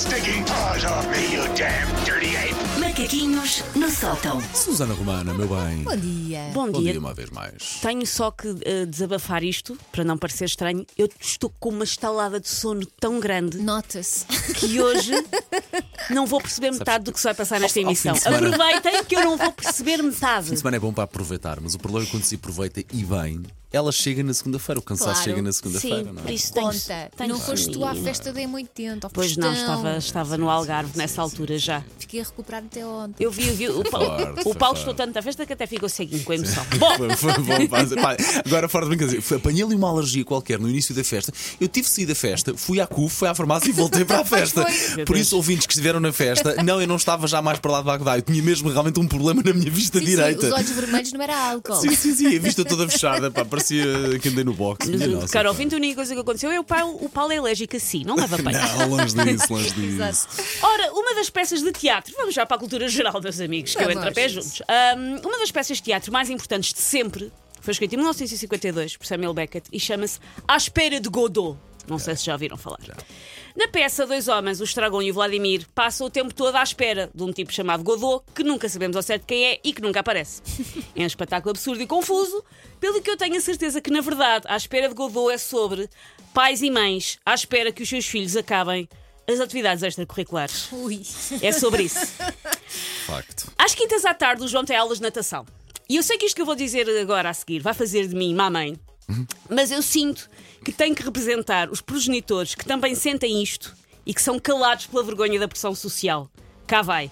stinking paws off me, you damn dirty ape! Macaquinhos no sótão. Susana Romana, meu bem. Bom dia. Bom Bom, dia. dia uma vez mais. Tenho só que eh, desabafar isto, para não parecer estranho. Eu estou com uma estalada de sono tão grande Nota-se. que hoje não vou perceber metade do que se vai passar nesta ao emissão. semana- Aproveitem que eu não vou perceber Fim de metade. semana é bom para aproveitar, mas o problema é quando se aproveita e bem, ela chega na segunda-feira. O cansaço Claro. chega na segunda-feira, Sim, não por é? isso tenho, Conta. tenho não foste tu à festa de muito tempo. ao Pois não, estava, estava no Algarve nessa altura já. Fiquei a recuperar até ontem. Eu vi, eu vi o, Paulo, o Paulo estou tanto à festa que até ficou ceguinho com a emoção. Bom, Foi- foi bom, pá, pá, agora fora de brincadeira, foi- apanhei-lhe uma alergia qualquer no início da festa. Eu tive de sair da festa, fui à CUF, fui à farmácia e voltei para a festa. Por isso, ouvintes que estiveram na festa, não, eu não estava já mais para lá de Bagdá. Eu tinha mesmo realmente um problema na minha vista Sim, sim, direita. os olhos vermelhos não era álcool. Sim, sim, sim, a vista toda fechada, pá, parecia que andei no boxe. Pá. ouvinte, a única coisa que aconteceu é o Paulo, o Paulo é alérgico a si, não leva bem. Não, longe disso, longe disso. Exato. Ora, uma das peças de teatro, vamos já para a cultura geral, meus amigos, que eu Vamos. entro a pé juntos. Ahm, uma das peças de teatro mais importantes de sempre foi escrita em 1952 por Samuel Beckett e chama-se À Espera de Godot. Não sei se já ouviram falar. Na peça, dois homens, o Estragon e o Vladimir, passam o tempo todo à espera de um tipo chamado Godot, que nunca sabemos ao certo quem é e que nunca aparece. É um espetáculo absurdo e confuso, pelo que eu tenho a certeza que, na verdade, à espera de Godot é sobre pais e mães à espera que os seus filhos acabem as atividades extracurriculares. Ui. É sobre isso. Facto. Às quintas à tarde, o João tem aulas de natação. E eu sei que isto que eu vou dizer agora a seguir vai fazer de mim mamãe, mas eu sinto que tenho que representar os progenitores que também sentem isto e que são calados pela vergonha da pressão social. Cá vai.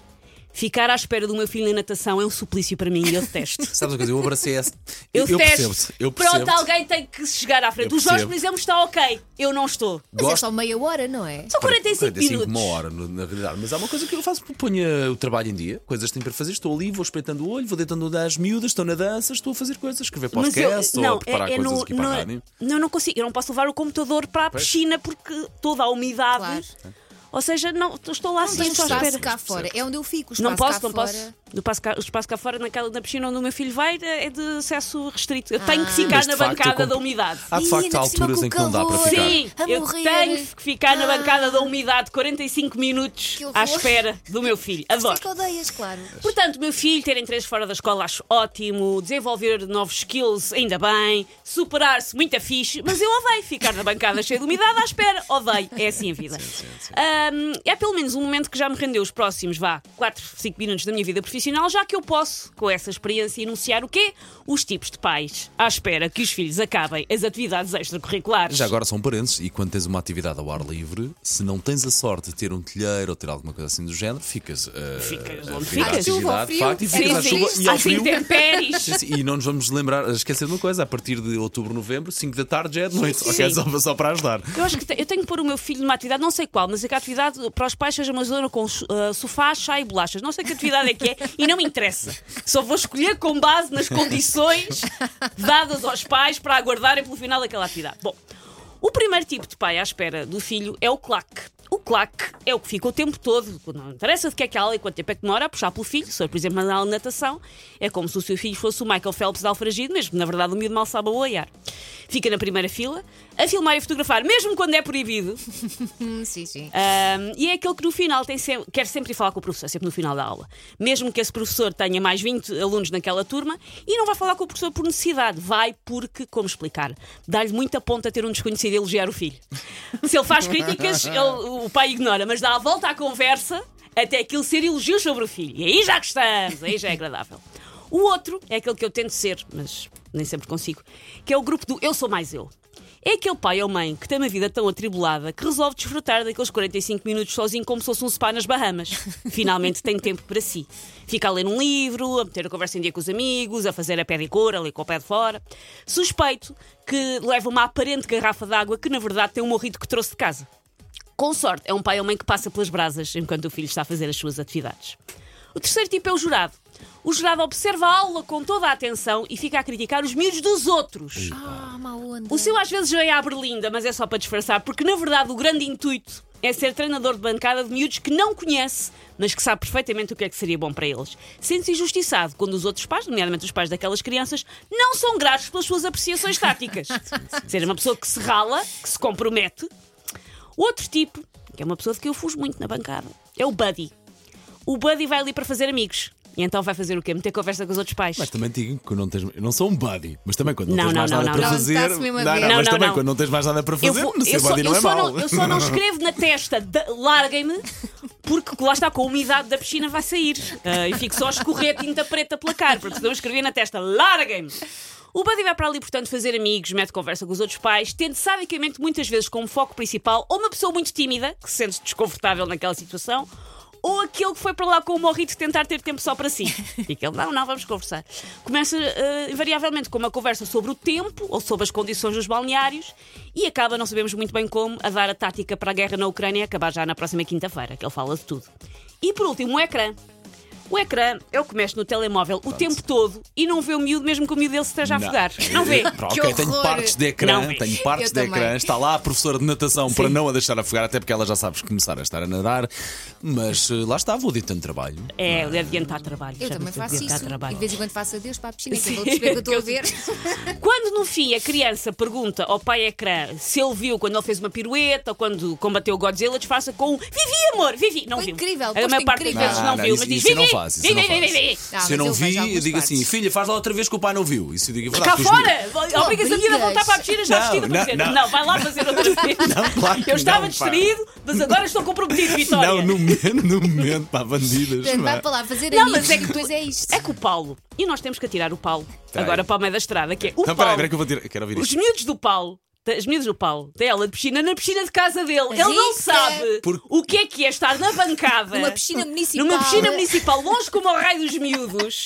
Ficar à espera do meu filho na natação é um suplício para mim e eu detesto. Sabes uma coisa? Eu abracei essa. Eu, detesto. percebo-te. Eu percebo. Pronto, alguém tem que chegar à frente. Eu O Jorge, percebo. por exemplo, está ok. Eu não estou. Mas é Gosto- só meia hora, não é? São 45, 45 minutos. uma hora, na realidade. Mas há uma coisa que eu faço: ponho o trabalho em dia, coisas que tenho para fazer. Estou ali, vou espeitando o olho, vou deitando as miúdas, estou na dança, estou a fazer coisas, escrever Mas eu- podcast ou a preparar coisas no- aqui para no- a rádio. Não, não consigo. Eu não posso levar o computador para a piscina porque toda a umidade. Claro. Ou seja, não, estou lá Não à espaço espera. cá fora. É onde eu fico. O Não posso, cá não fora. posso. O espaço, cá, o espaço cá fora, naquela, na piscina onde o meu filho vai, é de acesso restrito. Eu tenho que Ah. ficar na facto, bancada da umidade. Há de facto alturas em que não dá para calor. ficar. Sim, eu tenho que ficar na Ah. bancada da umidade 45 minutos à espera do meu filho. Adoro. que odeias, claro. Portanto, meu filho ter interesse fora da escola acho ótimo, desenvolver novos skills ainda bem, superar-se muito fixe, mas eu odeio ficar na bancada cheia de umidade à espera. Odeio, é assim a vida. Ahm, é pelo menos um momento que já me rendeu os próximos, vá, 4, 5 minutos da minha vida profissional, já que eu posso, com essa experiência, enunciar o quê? Os tipos de pais à espera que os filhos acabem as atividades extracurriculares. Já agora são parentes, e quando tens uma atividade ao ar livre, se não tens a sorte de ter um telheiro ou ter alguma coisa assim do género, ficas, uh, Ficas a onde ficas. Chuva, frio. facto, e ficas à chuva e ao frio. sim, E não nos vamos lembrar, esquecer de uma coisa: a partir de outubro, novembro, 5 da tarde já é de noite. sim. Ok, só, só para ajudar. Eu acho que te- eu tenho que pôr o meu filho numa atividade, não sei qual, mas é que a atividade para os pais seja uma zona com uh, sofá, chá e bolachas. Não sei que atividade é que é e não me interessa. Só vou escolher com base nas condições dadas aos pais para aguardarem pelo final daquela atividade. Bom, o primeiro tipo de pai à espera do filho é o claque. O claque é o que fica o tempo todo, não interessa de que é que aula e quanto tempo é que demora a puxar pelo filho. Se for, por exemplo, na aula de natação, é como se o seu filho fosse o Michael Phelps de Alfragido, mesmo na verdade o miúdo mal sabe a boiar. Fica na primeira fila, a filmar e fotografar, mesmo quando é proibido. Hum, sim, sim. Ahm, e é aquele que no final tem sem- quer sempre ir falar com o professor, sempre no final da aula. Mesmo que esse professor tenha mais 20 alunos naquela turma e não vai falar com o professor por necessidade, vai porque, como explicar, dá-lhe muita ponta ter um desconhecido elogiar o filho. Se ele faz críticas, ele- o pai ignora, mas dá a volta à conversa até aquilo ser elogios sobre o filho. E aí já gostamos, aí já é agradável. O outro é aquele que eu tento ser, mas nem sempre consigo, que é o grupo do Eu Sou Mais Eu. É aquele pai ou mãe que tem uma vida tão atribulada que resolve desfrutar daqueles 45 minutos sozinho como se fosse um spa nas Bahamas. Finalmente tem tempo para si. Fica a ler um livro, a meter a conversa em dia com os amigos, a fazer a pé de cor, ali com o pé de fora. Suspeito que leva uma aparente garrafa de água que na verdade tem um morrido que trouxe de casa. Com sorte, é um pai ou mãe que passa pelas brasas enquanto o filho está a fazer as suas atividades. O terceiro tipo é o jurado. O jurado observa a aula com toda a atenção e fica a criticar os miúdos dos outros. Ah, má onda. O seu às vezes já é à berlinda, mas é só para disfarçar, porque na verdade o grande intuito é ser treinador de bancada de miúdos que não conhece, mas que sabe perfeitamente o que é que seria bom para eles. Sente-se injustiçado quando os outros pais, nomeadamente os pais daquelas crianças, não são gratos pelas suas apreciações táticas. Ser uma pessoa que se rala, que se compromete. Outro tipo, que é uma pessoa de que eu fujo muito na bancada. É o Buddy. O Buddy vai ali para fazer amigos. E então vai fazer o quê? Meter conversa com os outros pais. Mas também digo que não tens. Eu não sou um buddy, mas também quando não, Não, tens não, mais não, nada não, para não. fazer. Não, não, Não, mas não, também não. quando não tens mais nada para fazer, vou- ser só, buddy não é só mau. não, eu só não escrevo na testa de- larguem-me, porque lá está com a umidade da piscina vai sair. Ah, e fico só a escorrer tinta preta pela cara, porque senão eu escrevi na testa larguem-me. O Buddy vai para ali, portanto, fazer amigos, mete conversa com os outros pais, tendo sadicamente muitas vezes como foco principal ou uma pessoa muito tímida, que se sente desconfortável naquela situação, ou aquele que foi para lá com o morrito tentar ter tempo só para si. E que ele, não, não, vamos conversar. Começa eh, invariavelmente com uma conversa sobre o tempo ou sobre as condições dos balneários e acaba, não sabemos muito bem como, a dar a tática para a guerra na Ucrânia e acabar já na próxima quinta-feira, que ele fala de tudo. E por último, o ecrã. O ecrã é o que mexe no telemóvel o tempo todo e não vê o miúdo mesmo que o miúdo dele se esteja a afogar. Não vê. Pronto, Que ok, tenho partes de ecrã, Não tenho partes de ecrã. Está lá a professora de natação para não a deixar afogar, até porque ela já sabes começar a estar a nadar. Mas eh, lá está, vou ditando trabalho. É, o de adiantar trabalho. Eu também faço isso. trabalho. E de vez em quando faço adeus para a piscina, que Sim. eu vou perceber que eu estou a ver. Quando no fim a criança pergunta ao pai ecrã se ele viu quando ele fez uma pirueta ou quando combateu o Godzilla, disfarça com um Vivi, amor, Vivi. Não Foi viu. incrível, A maior parte das incrível. vezes Não, não, não, viu, mas diz não Vivi, isso eu Vivi, não faço. Se eu mas não vi, eu digo assim, partes. filha, faz lá outra vez que o pai não viu. Isso eu digo verdade. Cá fora! Obrigas a vida a voltar para a piscina já Não, vestida para não, dizer. não. Não, vai lá fazer outra vez. Não, claro que Eu estava não, pá. distraído, mas agora estou comprometido, Vitória. Não, no momento, no momento, pá, bandidas. Portanto, pá. vai para lá fazer Não, amigos mas é que depois é isto. É que o Paulo, e nós temos que atirar o Paulo Tá agora aí. para o meio da estrada, que é o Então, peraí, Paulo. peraí que eu vou tirar. Quero ouvir Os isto. miúdos do Paulo, as miúdos do Paulo, têm aula de piscina na piscina de casa dele. Ele não Rica. sabe Por- o que é que é estar na bancada. Numa piscina municipal. Numa piscina municipal, longe como o raio dos miúdos.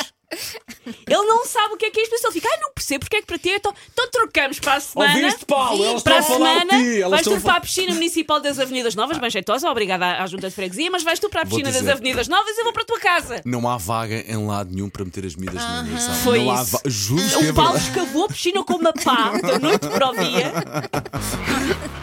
Ele não sabe o que é que é isto, mas ele fica, ai, não percebo porque é que para ti. Então, então trocamos para a semana. Ouviste, Paulo? Elas Para a semana, vais tu para a piscina municipal das Avenidas Novas, bem jeitosa, obrigada à, Junta de Freguesia, mas vais tu para a piscina das. Avenidas Novas e eu vou para a tua casa. Não há vaga em lado nenhum para meter as medidas na universidade. Foi não há isso. va- Juro O Paulo escavou a piscina com uma pá da noite para o dia.